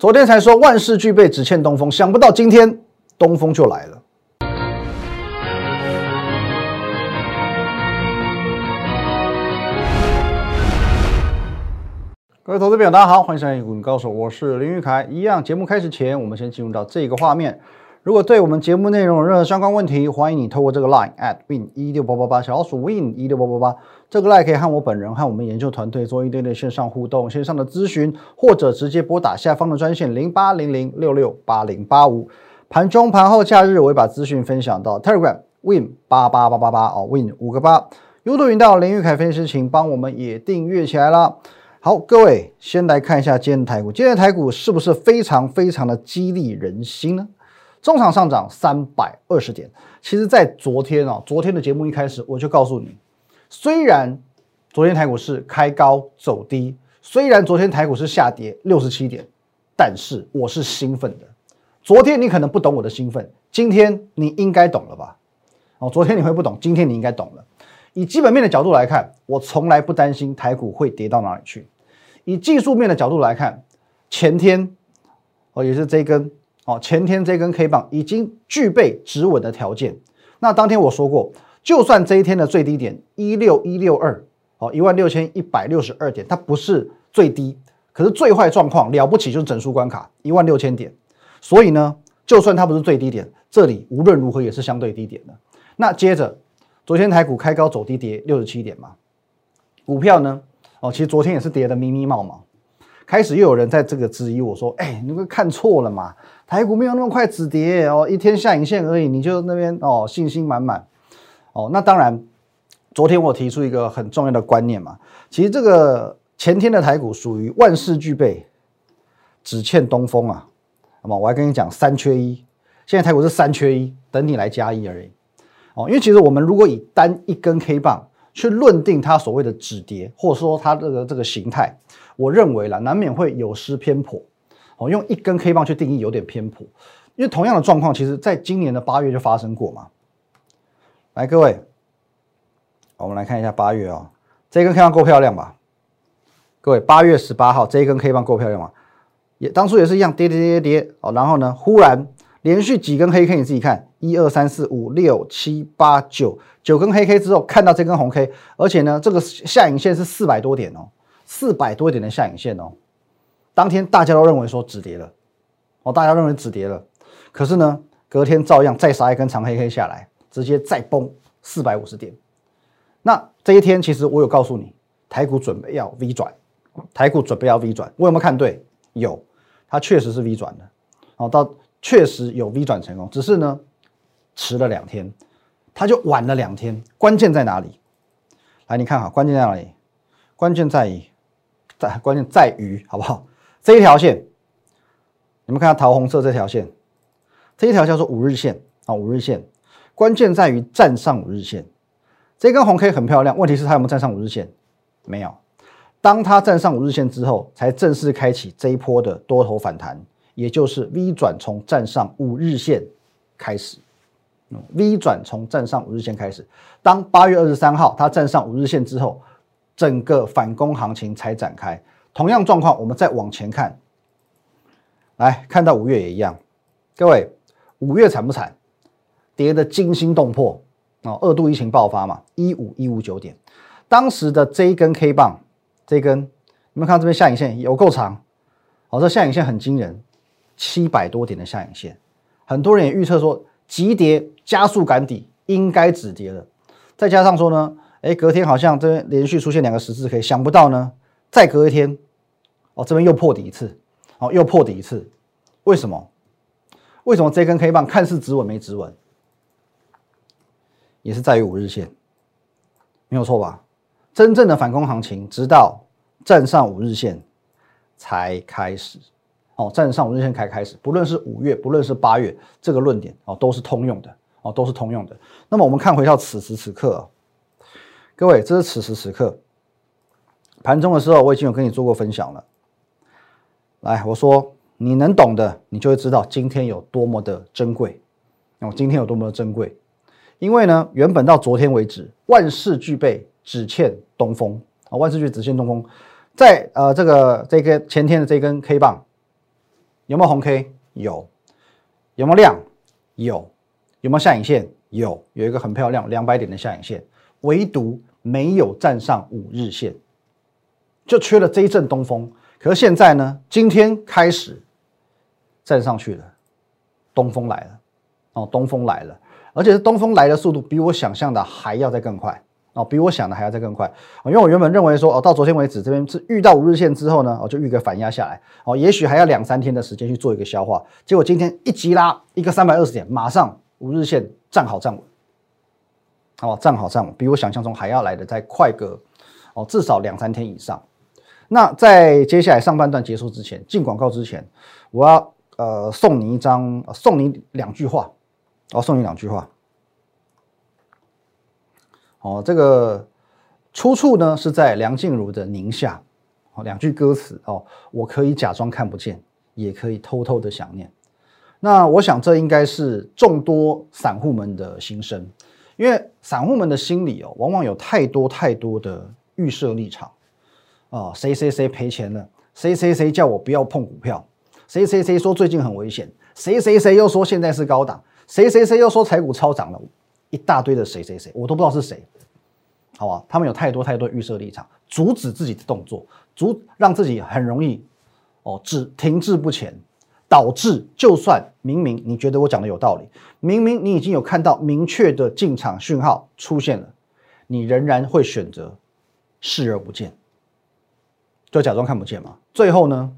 昨天才说万事俱备，只欠东风，想不到今天东风就来了。各位投资朋友，大家好，欢迎收看《股民高手》，我是林玉凯。一样，节目开始前，我们先进入到这个画面。如果对我们节目内容有任何相关问题，欢迎你透过这个 line at win 一六八八八小老鼠 win 一六八八八这个 line 可以和我本人和我们研究团队做一对对线上互动、线上的咨询，或者直接拨打下方的专线零八零零六六八零八五。盘中、盘后、假日，我会把资讯分享到 Telegram win 八八八八八哦，win 五个八。优度云道林玉凯分析师，请帮我们也订阅起来了。好，各位先来看一下今天的台股，今天的台股是不是非常非常的激励人心呢？中场上涨三百二十点，其实，在昨天啊，昨天的节目一开始我就告诉你，虽然昨天台股是开高走低，虽然昨天台股是下跌六十七点，但是我是兴奋的。昨天你可能不懂我的兴奋，今天你应该懂了吧？哦，昨天你会不懂，今天你应该懂了。以基本面的角度来看，我从来不担心台股会跌到哪里去。以技术面的角度来看，前天哦也是这根。哦，前天这根 K 棒已经具备止稳的条件。那当天我说过，就算这一天的最低点一六一六二，哦，一万六千一百六十二点，它不是最低，可是最坏状况了不起就是整数关卡一万六千点。所以呢，就算它不是最低点，这里无论如何也是相对低点的。那接着，昨天台股开高走低，跌六十七点嘛，股票呢，哦，其实昨天也是跌的密密冒冒。开始又有人在这个质疑我说：“哎，你们看错了嘛？台股没有那么快止跌哦，一天下影线而已，你就那边哦信心满满哦。”那当然，昨天我提出一个很重要的观念嘛，其实这个前天的台股属于万事俱备，只欠东风啊。那么我还跟你讲三缺一，现在台股是三缺一，等你来加一而已哦。因为其实我们如果以单一根 K 棒去论定它所谓的止跌，或者说它这个这个形态。我认为啦，难免会有失偏颇。哦，用一根 K 棒去定义有点偏颇，因为同样的状况，其实在今年的八月就发生过嘛。来，各位，我们来看一下八月啊，这根 K 棒够漂亮吧？各位，八月十八号这一根 K 棒够漂亮吗？也当初也是一样跌跌跌跌跌哦，然后呢，忽然连续几根黑 K，你自己看，一二三四五六七八九九根黑 K 之后，看到这根红 K，而且呢，这个下影线是四百多点哦。四百多点的下影线哦，当天大家都认为说止跌了，哦，大家认为止跌了，可是呢，隔天照样再杀一根长黑黑下来，直接再崩四百五十点。那这一天其实我有告诉你，台股准备要 V 转，台股准备要 V 转，我有没有看对？有，它确实是 V 转的，哦，到确实有 V 转成功，只是呢迟了两天，它就晚了两天。关键在哪里？来，你看哈，关键在哪里？关键在于。在关键在于好不好？这一条线，你们看下桃红色这条线，这一条叫做五日线啊，五日线。关键在于站上五日线，这根红 K 很漂亮。问题是它有没有站上五日线？没有。当它站上五日线之后，才正式开启这一波的多头反弹，也就是 V 转从站上五日线开始。V 转从站上五日线开始，当八月二十三号它站上五日线之后。整个反攻行情才展开，同样状况，我们再往前看，来看到五月也一样。各位，五月惨不惨？跌得惊心动魄。哦，二度疫情爆发嘛，一五一五九点，当时的这一根 K 棒，这根你们看这边下影线有够长，哦，这下影线很惊人，七百多点的下影线，很多人也预测说急跌加速赶底，应该止跌了，再加上说呢。哎，隔天好像这边连续出现两个十字 K，想不到呢，再隔一天，哦，这边又破底一次，哦，又破底一次，为什么？为什么这根 K 棒看似止稳没止稳？也是在于五日线，没有错吧？真正的反攻行情，直到站上五日线才开始，哦，站上五日线才开始，不论是五月，不论是八月，这个论点哦，都是通用的，哦，都是通用的。那么我们看回到此时此刻。各位，这是此时此刻盘中的时候，我已经有跟你做过分享了。来，我说你能懂的，你就会知道今天有多么的珍贵。哦，今天有多么的珍贵？因为呢，原本到昨天为止，万事俱备，只欠东风啊！万事俱备，只欠东风。在呃，这个这根前天的这根 K 棒，有没有红 K？有，有没有量？有，有没有下影线？有，有一个很漂亮两百点的下影线，唯独没有站上五日线，就缺了这一阵东风。可是现在呢，今天开始站上去了，东风来了，哦，东风来了，而且是东风来的速度比我想象的还要再更快。哦，比我想的还要再更快，因为我原本认为说，哦，到昨天为止这边是遇到五日线之后呢，哦，就遇个反压下来，哦，也许还要两三天的时间去做一个消化。结果今天一急拉一个三百二十点，马上五日线站好站稳，好，站好站稳，比我想象中还要来的再快个，哦，至少两三天以上。那在接下来上半段结束之前，进广告之前，我要呃送你一张，送你两句话，哦，送你两句话。哦，这个出处呢是在梁静茹的《宁夏》，哦，两句歌词哦，我可以假装看不见，也可以偷偷的想念。那我想这应该是众多散户们的心声，因为散户们的心里哦，往往有太多太多的预设立场。啊，谁谁谁赔钱了，谁谁谁叫我不要碰股票，谁谁谁说最近很危险，谁谁谁又说现在是高档，谁谁谁又说财股超涨了。一大堆的谁谁谁，我都不知道是谁，好吧？他们有太多太多预设立场，阻止自己的动作，阻让自己很容易哦止停滞不前，导致就算明明你觉得我讲的有道理，明明你已经有看到明确的进场讯号出现了，你仍然会选择视而不见，就假装看不见嘛。最后呢，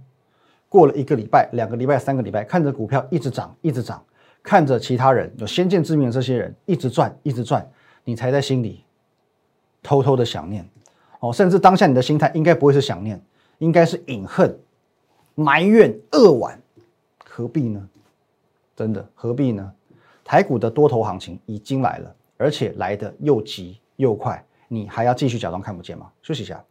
过了一个礼拜、两个礼拜、三个礼拜，看着股票一直涨，一直涨。看着其他人有先见之明的这些人一直赚一直赚，你才在心里偷偷的想念哦，甚至当下你的心态应该不会是想念，应该是隐恨、埋怨、扼腕，何必呢？真的何必呢？台股的多头行情已经来了，而且来的又急又快，你还要继续假装看不见吗？休息一下。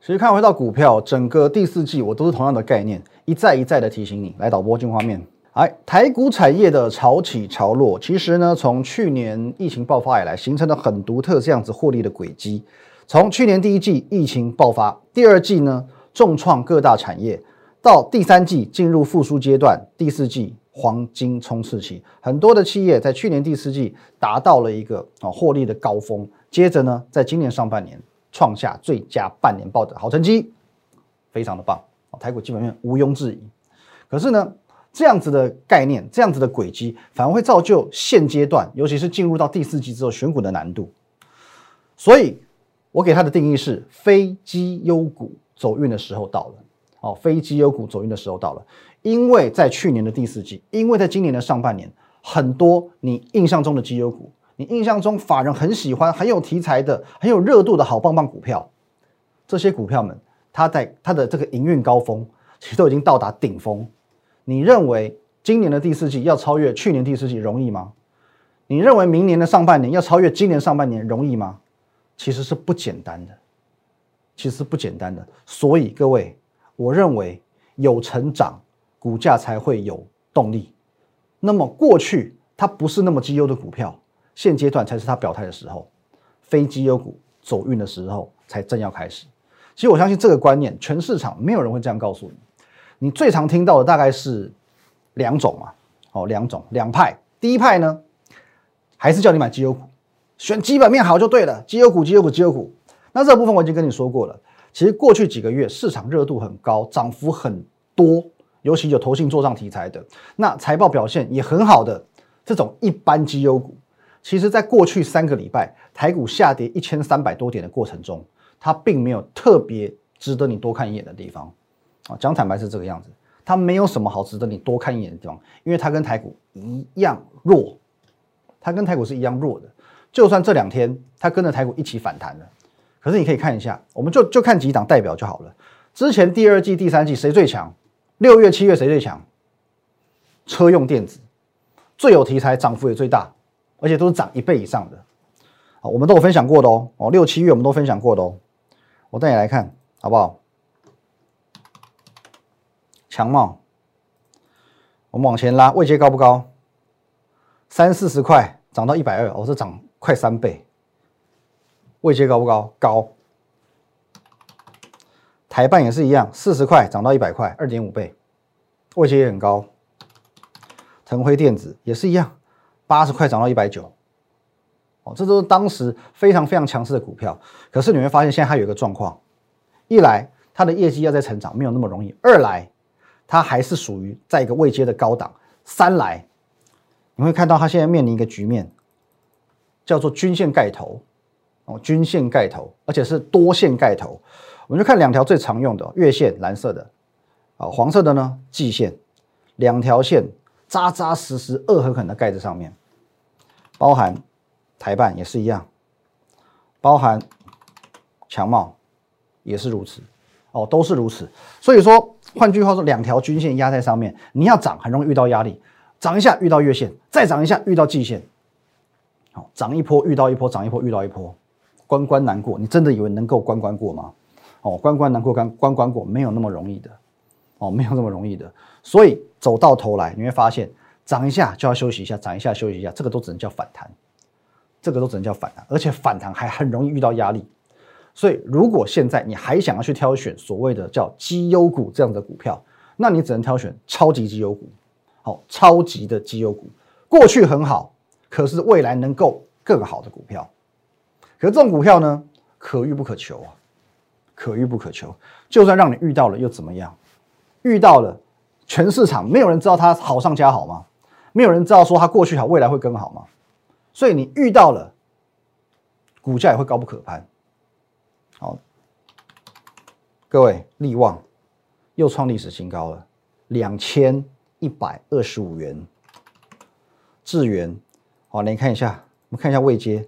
其实看回到股票，整个第四季我都是同样的概念，一再一再的提醒你。来导播进画面，哎，台股产业的潮起潮落，其实呢，从去年疫情爆发以来，形成了很独特这样子获利的轨迹。从去年第一季疫情爆发，第二季呢重创各大产业，到第三季进入复苏阶段，第四季黄金冲刺期，很多的企业在去年第四季达到了一个啊获利的高峰，接着呢，在今年上半年。创下最佳半年报的好成绩，非常的棒啊台股基本面毋庸置疑。可是呢，这样子的概念，这样子的轨迹，反而会造就现阶段，尤其是进入到第四季之后选股的难度。所以，我给它的定义是：非绩优股走运的时候到了。哦，非绩优股走运的时候到了。因为在去年的第四季，因为在今年的上半年，很多你印象中的绩优股。你印象中法人很喜欢、很有题材的、很有热度的好棒棒股票，这些股票们，它在它的这个营运高峰，其实都已经到达顶峰。你认为今年的第四季要超越去年第四季容易吗？你认为明年的上半年要超越今年上半年容易吗？其实是不简单的，其实不简单的。所以各位，我认为有成长，股价才会有动力。那么过去它不是那么绩优的股票。现阶段才是它表态的时候，非绩优股走运的时候才正要开始。其实我相信这个观念，全市场没有人会这样告诉你。你最常听到的大概是两种嘛，哦，两种两派。第一派呢，还是叫你买绩优股，选基本面好就对了，绩优股、绩优股、绩优股。那这部分我已经跟你说过了。其实过去几个月市场热度很高，涨幅很多，尤其有投信做账题材的，那财报表现也很好的这种一般绩优股。其实，在过去三个礼拜，台股下跌一千三百多点的过程中，它并没有特别值得你多看一眼的地方啊。讲坦白是这个样子，它没有什么好值得你多看一眼的地方，因为它跟台股一样弱，它跟台股是一样弱的。就算这两天它跟着台股一起反弹了，可是你可以看一下，我们就就看几档代表就好了。之前第二季、第三季谁最强？六月、七月谁最强？车用电子最有题材，涨幅也最大。而且都是涨一倍以上的，好，我们都有分享过的哦。哦，六七月我们都分享过的哦。我带你来看，好不好？强茂，我们往前拉，位阶高不高？三四十块涨到一百二，哦，是涨快三倍。位阶高不高？高。台办也是一样，四十块涨到一百块，二点五倍，位阶也很高。腾辉电子也是一样，八十块涨到一百九，哦，这都是当时非常非常强势的股票。可是你会发现，现在它有一个状况：一来它的业绩要在成长，没有那么容易；二来它还是属于在一个未接的高档；三来你会看到它现在面临一个局面，叫做均线盖头，哦，均线盖头，而且是多线盖头。我们就看两条最常用的月线，蓝色的，啊，黄色的呢，季线，两条线。扎扎实实、恶狠狠的盖在上面，包含台办也是一样，包含强茂也是如此，哦，都是如此。所以说，换句话说，两条均线压在上面，你要涨很容易遇到压力，涨一下遇到月线，再涨一下遇到季线，好，涨一波遇到一波，涨一波遇到一波，关关难过。你真的以为能够关关过吗？哦，关关难过关关关过，没有那么容易的，哦，没有那么容易的。所以走到头来，你会发现涨一下就要休息一下，涨一下休息一下，这个都只能叫反弹，这个都只能叫反弹，而且反弹还很容易遇到压力。所以如果现在你还想要去挑选所谓的叫绩优股这样的股票，那你只能挑选超级绩优股，好，超级的绩优股，过去很好，可是未来能够更好的股票。可是这种股票呢，可遇不可求啊，可遇不可求。就算让你遇到了又怎么样？遇到了。全市场没有人知道它好上加好吗？没有人知道说它过去好，未来会更好吗？所以你遇到了，股价也会高不可攀。好，各位利旺又创历史新高了，两千一百二十五元。智源，好，你看一下，我们看一下位阶，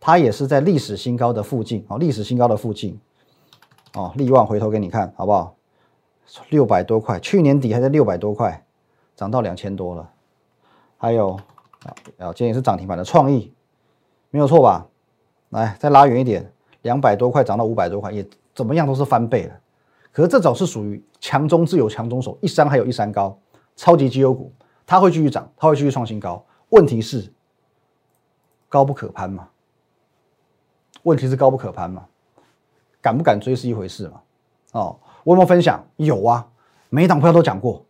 它也是在历史新高的附近，哦，历史新高的附近。哦，利旺回头给你看好不好？六百多块，去年底还在六百多块，涨到两千多了。还有啊，今天也是涨停板的创意，没有错吧？来，再拉远一点，两百多块涨到五百多块，也怎么样都是翻倍了。可是这种是属于强中自有强中手，一山还有一山高，超级绩优股，它会继续涨，它会继续创新高。问题是高不可攀嘛？问题是高不可攀嘛？敢不敢追是一回事嘛？哦。我有没有分享？有啊，每一档股票都讲过，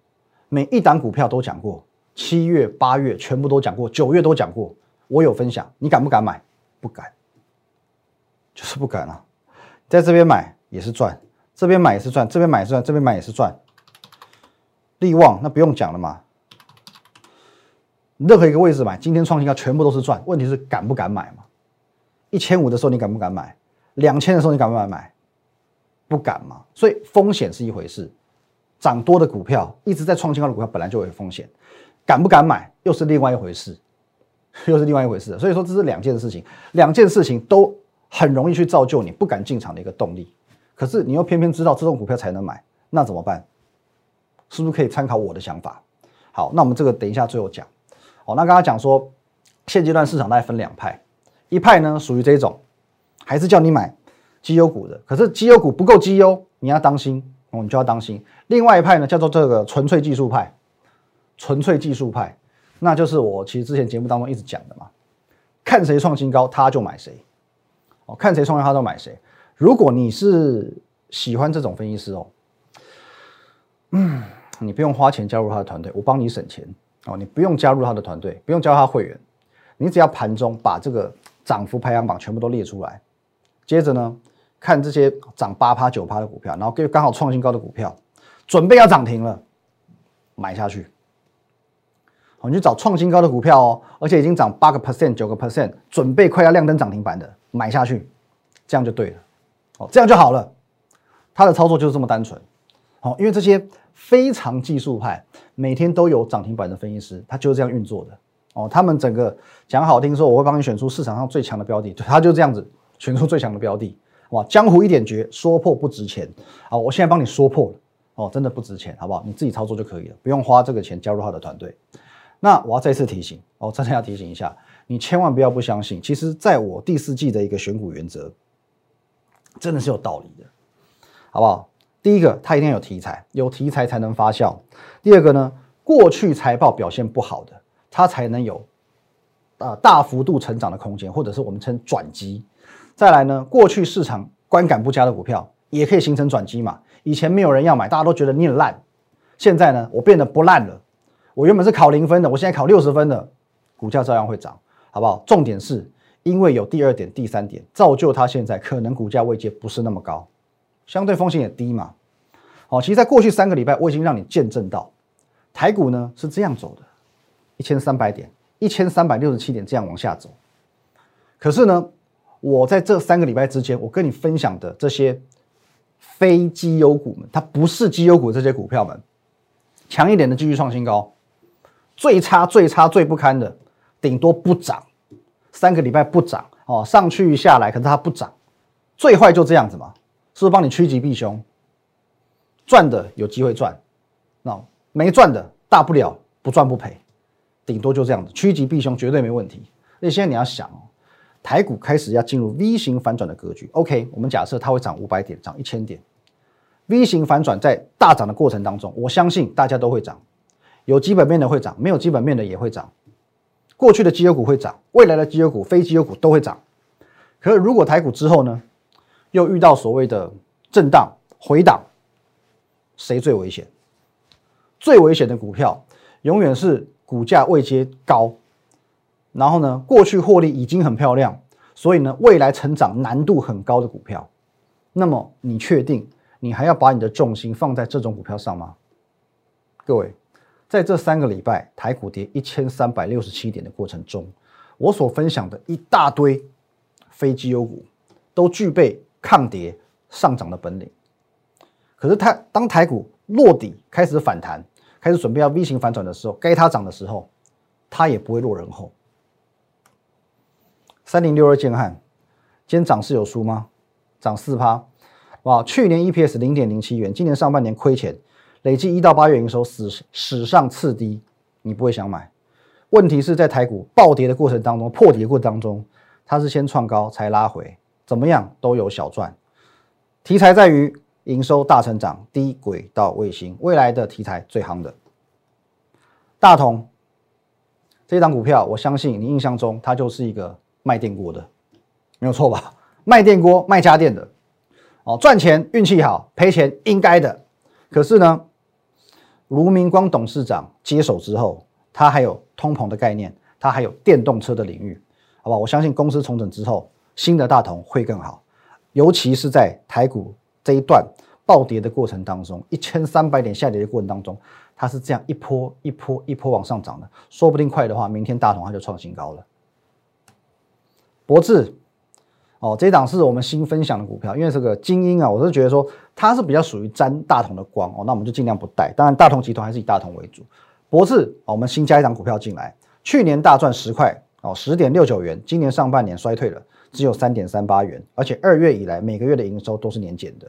每一档股票都讲过，七月、八月全部都讲过，九月都讲过。我有分享，你敢不敢买？不敢，就是不敢啊。在这边买也是赚，这边买也是赚，这边买也是赚，这边买也是赚。利旺那不用讲了嘛，任何一个位置买，今天创新高全部都是赚。问题是敢不敢买嘛？一千五的时候你敢不敢买？两千的时候你敢不敢买？不敢嘛，所以风险是一回事，涨多的股票一直在创新高的股票本来就有风险，敢不敢买又是另外一回事，又是另外一回事。所以说这是两件事情，两件事情都很容易去造就你不敢进场的一个动力。可是你又偏偏知道这种股票才能买，那怎么办？是不是可以参考我的想法？好，那我们这个等一下最后讲。哦，那刚刚讲说现阶段市场大概分两派，一派呢属于这种，还是叫你买。绩优股的，可是绩优股不够绩优，你要当心哦，你就要当心。另外一派呢，叫做这个纯粹技术派，纯粹技术派，那就是我其实之前节目当中一直讲的嘛，看谁创新高他就买谁，哦，看谁创新高他就买谁。如果你是喜欢这种分析师哦，嗯，你不用花钱加入他的团队，我帮你省钱哦，你不用加入他的团队，不用加他会员，你只要盘中把这个涨幅排行榜全部都列出来，接着呢。看这些涨八趴九趴的股票，然后跟刚好创新高的股票，准备要涨停了，买下去。好，你去找创新高的股票哦，而且已经涨八个 percent、九个 percent，准备快要亮灯涨停板的，买下去，这样就对了。哦，这样就好了。他的操作就是这么单纯。好，因为这些非常技术派，每天都有涨停板的分析师，他就是这样运作的。哦，他们整个讲好听说，我会帮你选出市场上最强的标的，他就这样子选出最强的标的。哇，江湖一点绝，说破不值钱。好，我现在帮你说破了，哦，真的不值钱，好不好？你自己操作就可以了，不用花这个钱加入他的团队。那我要再次提醒，哦，真的要提醒一下，你千万不要不相信。其实，在我第四季的一个选股原则，真的是有道理的，好不好？第一个，它一定要有题材，有题材才能发酵。第二个呢，过去财报表现不好的，它才能有啊大幅度成长的空间，或者是我们称转机。再来呢，过去市场观感不佳的股票也可以形成转机嘛？以前没有人要买，大家都觉得你很烂。现在呢，我变得不烂了。我原本是考零分的，我现在考六十分的，股价照样会涨，好不好？重点是因为有第二点、第三点，造就它现在可能股价位阶不是那么高，相对风险也低嘛。好，其实，在过去三个礼拜，我已经让你见证到台股呢是这样走的，一千三百点、一千三百六十七点这样往下走。可是呢，我在这三个礼拜之间，我跟你分享的这些非绩优股们，它不是绩优股这些股票们，强一点的继续创新高，最差、最差、最不堪的，顶多不涨，三个礼拜不涨哦，上去下来，可是它不涨，最坏就这样子嘛，是不是帮你趋吉避凶？赚的有机会赚，那没赚的大不了不赚不赔，顶多就这样子，趋吉避凶绝对没问题。那现在你要想哦。台股开始要进入 V 型反转的格局。OK，我们假设它会涨五百点，涨一千点。V 型反转在大涨的过程当中，我相信大家都会涨，有基本面的会涨，没有基本面的也会涨。过去的绩优股会涨，未来的绩优股、非绩优股都会涨。可是如果台股之后呢，又遇到所谓的震荡回档，谁最危险？最危险的股票永远是股价位阶高。然后呢，过去获利已经很漂亮，所以呢，未来成长难度很高的股票，那么你确定你还要把你的重心放在这种股票上吗？各位，在这三个礼拜台股跌一千三百六十七点的过程中，我所分享的一大堆非绩优股都具备抗跌上涨的本领。可是它当台股落底开始反弹，开始准备要 V 型反转的时候，该它涨的时候，它也不会落人后。三零六二建汉，今天涨势有输吗？涨四趴，哇！去年 EPS 零点零七元，今年上半年亏钱，累计一到八月营收史史上次低，你不会想买？问题是在台股暴跌的过程当中，破底的过程当中，它是先创高才拉回，怎么样都有小赚。题材在于营收大成长，低轨道卫星未来的题材最夯的。大同这档股票，我相信你印象中它就是一个。卖电锅的，没有错吧？卖电锅、卖家电的，哦，赚钱运气好，赔钱应该的。可是呢，卢明光董事长接手之后，他还有通膨的概念，他还有电动车的领域，好吧？我相信公司重整之后，新的大同会更好，尤其是在台股这一段暴跌的过程当中，一千三百点下跌的过程当中，它是这样一波一波一波往上涨的，说不定快的话，明天大同它就创新高了。博智，哦，这一档是我们新分享的股票，因为这个精英啊，我是觉得说它是比较属于沾大同的光哦，那我们就尽量不带。当然，大同集团还是以大同为主。博智，哦，我们新加一档股票进来，去年大赚十块哦，十点六九元，今年上半年衰退了，只有三点三八元，而且二月以来每个月的营收都是年减的。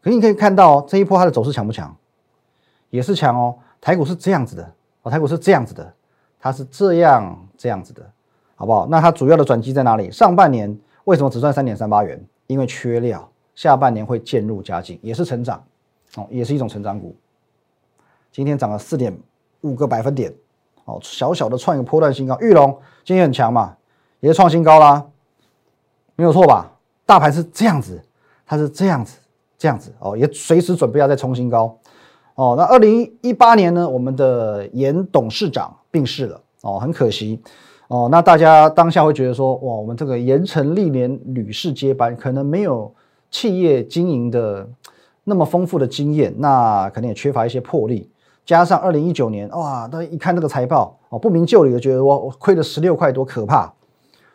可你可以看到这一波它的走势强不强？也是强哦。台股是这样子的，哦，台股是这样子的，它是这样这样子的。好不好？那它主要的转机在哪里？上半年为什么只赚三点三八元？因为缺料，下半年会渐入佳境，也是成长，哦，也是一种成长股。今天涨了四点五个百分点，哦，小小的创一个波段新高。玉龙今天很强嘛，也是创新高啦，没有错吧？大盘是这样子，它是这样子，这样子哦，也随时准备要再冲新高。哦，那二零一八年呢，我们的严董事长病逝了，哦，很可惜。哦，那大家当下会觉得说，哇，我们这个严城历年屡世接班，可能没有企业经营的那么丰富的经验，那可能也缺乏一些魄力。加上二零一九年，哇，大家一看这个财报，哦，不明就里的觉得我亏了十六块多，可怕。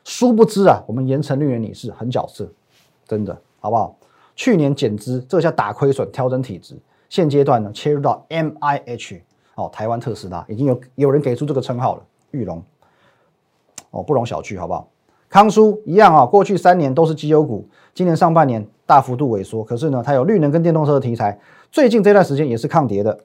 殊不知啊，我们盐城历年女士很角色，真的，好不好？去年减资，这叫打亏损，调整体质。现阶段呢，切入到 M I H，哦，台湾特斯拉已经有有人给出这个称号了，玉龙。哦，不容小觑，好不好？康叔一样啊，过去三年都是绩优股，今年上半年大幅度萎缩，可是呢，它有绿能跟电动车的题材，最近这段时间也是抗跌的。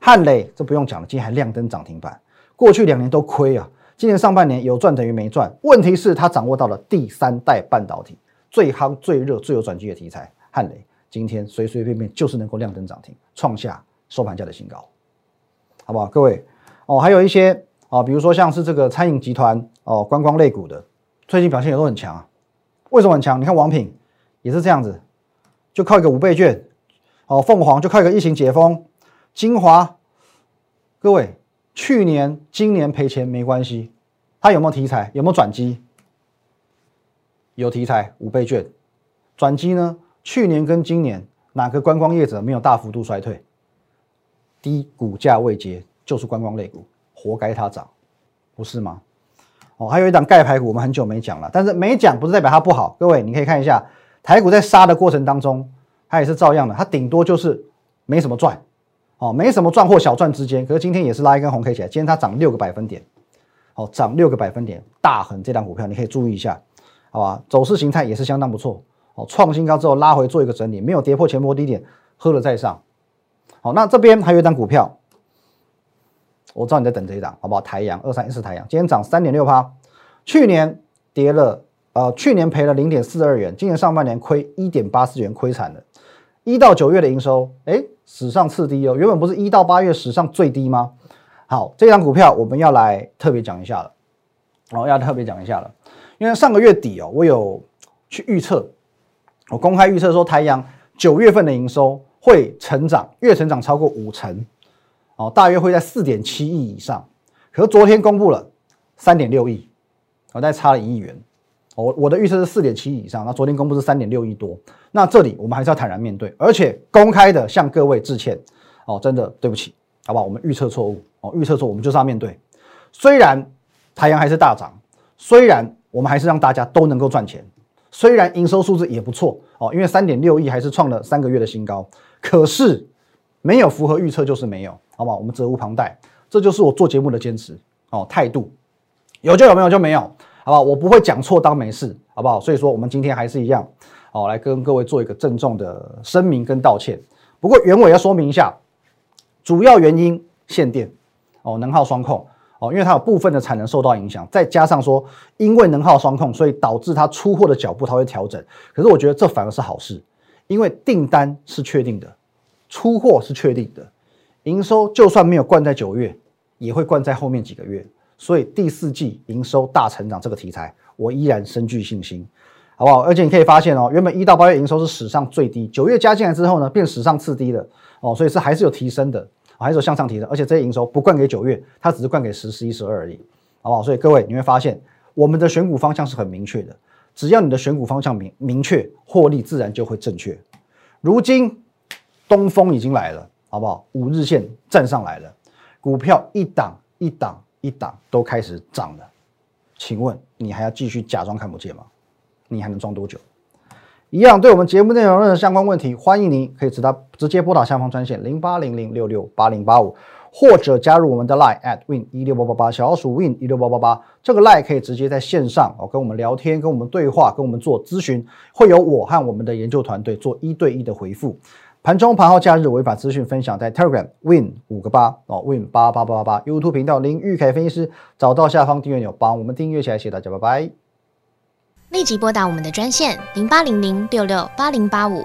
汉磊这不用讲了，今天还亮灯涨停板，过去两年都亏啊，今年上半年有赚等于没赚，问题是它掌握到了第三代半导体最夯、最热、最有转机的题材，汉雷今天随随便便就是能够亮灯涨停，创下收盘价的新高，好不好？各位哦，还有一些。啊，比如说像是这个餐饮集团哦，观光类股的，最近表现也都很强啊。为什么很强？你看王品也是这样子，就靠一个五倍券，哦，凤凰就靠一个疫情解封，精华，各位，去年、今年赔钱没关系，它有没有题材？有没有转机？有题材，五倍券，转机呢？去年跟今年哪个观光业者没有大幅度衰退？低股价未结就是观光类股，活该它涨，不是吗？哦，还有一档钙排骨，我们很久没讲了，但是没讲不是代表它不好。各位，你可以看一下台股在杀的过程当中，它也是照样的，它顶多就是没什么赚，哦，没什么赚或小赚之间。可是今天也是拉一根红 K 起来，今天它涨六个百分点，哦，涨六个百分点，大恒这档股票你可以注意一下，好吧？走势形态也是相当不错，哦，创新高之后拉回做一个整理，没有跌破前波低点，喝了再上。好，那这边还有一档股票。我知道你在等这一档，好不好？台阳二三一四，台阳今天涨三点六趴，去年跌了，呃，去年赔了零点四二元，今年上半年亏一点八四元，亏惨了。一到九月的营收，哎，史上次低哦，原本不是一到八月史上最低吗？好，这张股票我们要来特别讲一下了，哦，要特别讲一下了，因为上个月底哦，我有去预测，我公开预测说，太阳九月份的营收会成长，月成长超过五成。哦，大约会在四点七亿以上，可是昨天公布了三点六亿，哦，再差了一亿元。我我的预测是四点七以上，那昨天公布是三点六亿多。那这里我们还是要坦然面对，而且公开的向各位致歉。哦，真的对不起，好不好？我们预测错误，哦，预测错，我们就是要面对。虽然太阳还是大涨，虽然我们还是让大家都能够赚钱，虽然营收数字也不错，哦，因为三点六亿还是创了三个月的新高，可是没有符合预测就是没有。好不好？我们责无旁贷，这就是我做节目的坚持哦，态度有就有，没有就没有，好不好？我不会讲错当没事，好不好？所以说，我们今天还是一样，哦，来跟各位做一个郑重的声明跟道歉。不过原委要说明一下，主要原因限电哦，能耗双控哦，因为它有部分的产能受到影响，再加上说因为能耗双控，所以导致它出货的脚步它会调整。可是我觉得这反而是好事，因为订单是确定的，出货是确定的。营收就算没有灌在九月，也会灌在后面几个月，所以第四季营收大成长这个题材，我依然深具信心，好不好？而且你可以发现哦，原本一到八月营收是史上最低，九月加进来之后呢，变史上次低了哦，所以是还是有提升的，还是有向上提升，而且这些营收不灌给九月，它只是灌给十、十一、十二而已，好不好？所以各位你会发现，我们的选股方向是很明确的，只要你的选股方向明明确，获利自然就会正确。如今东风已经来了。好不好？五日线站上来了，股票一档一档一档都开始涨了，请问你还要继续假装看不见吗？你还能装多久？一样，对我们节目内容任何相关问题，欢迎您可以直达直接拨打下方专线零八零零六六八零八五，或者加入我们的 Line at win 一六八八八，小老鼠 win 一六八八八，这个 Line 可以直接在线上哦跟我们聊天，跟我们对话，跟我们做咨询，会有我和我们的研究团队做一对一的回复。盘中盘后假日违法资讯分享在 Telegram Win 五个八哦 Win 八八八八八 YouTube 频道林玉凯分析师找到下方订阅钮帮我们订阅起来，谢谢大家，拜拜。立即拨打我们的专线零八零零六六八零八五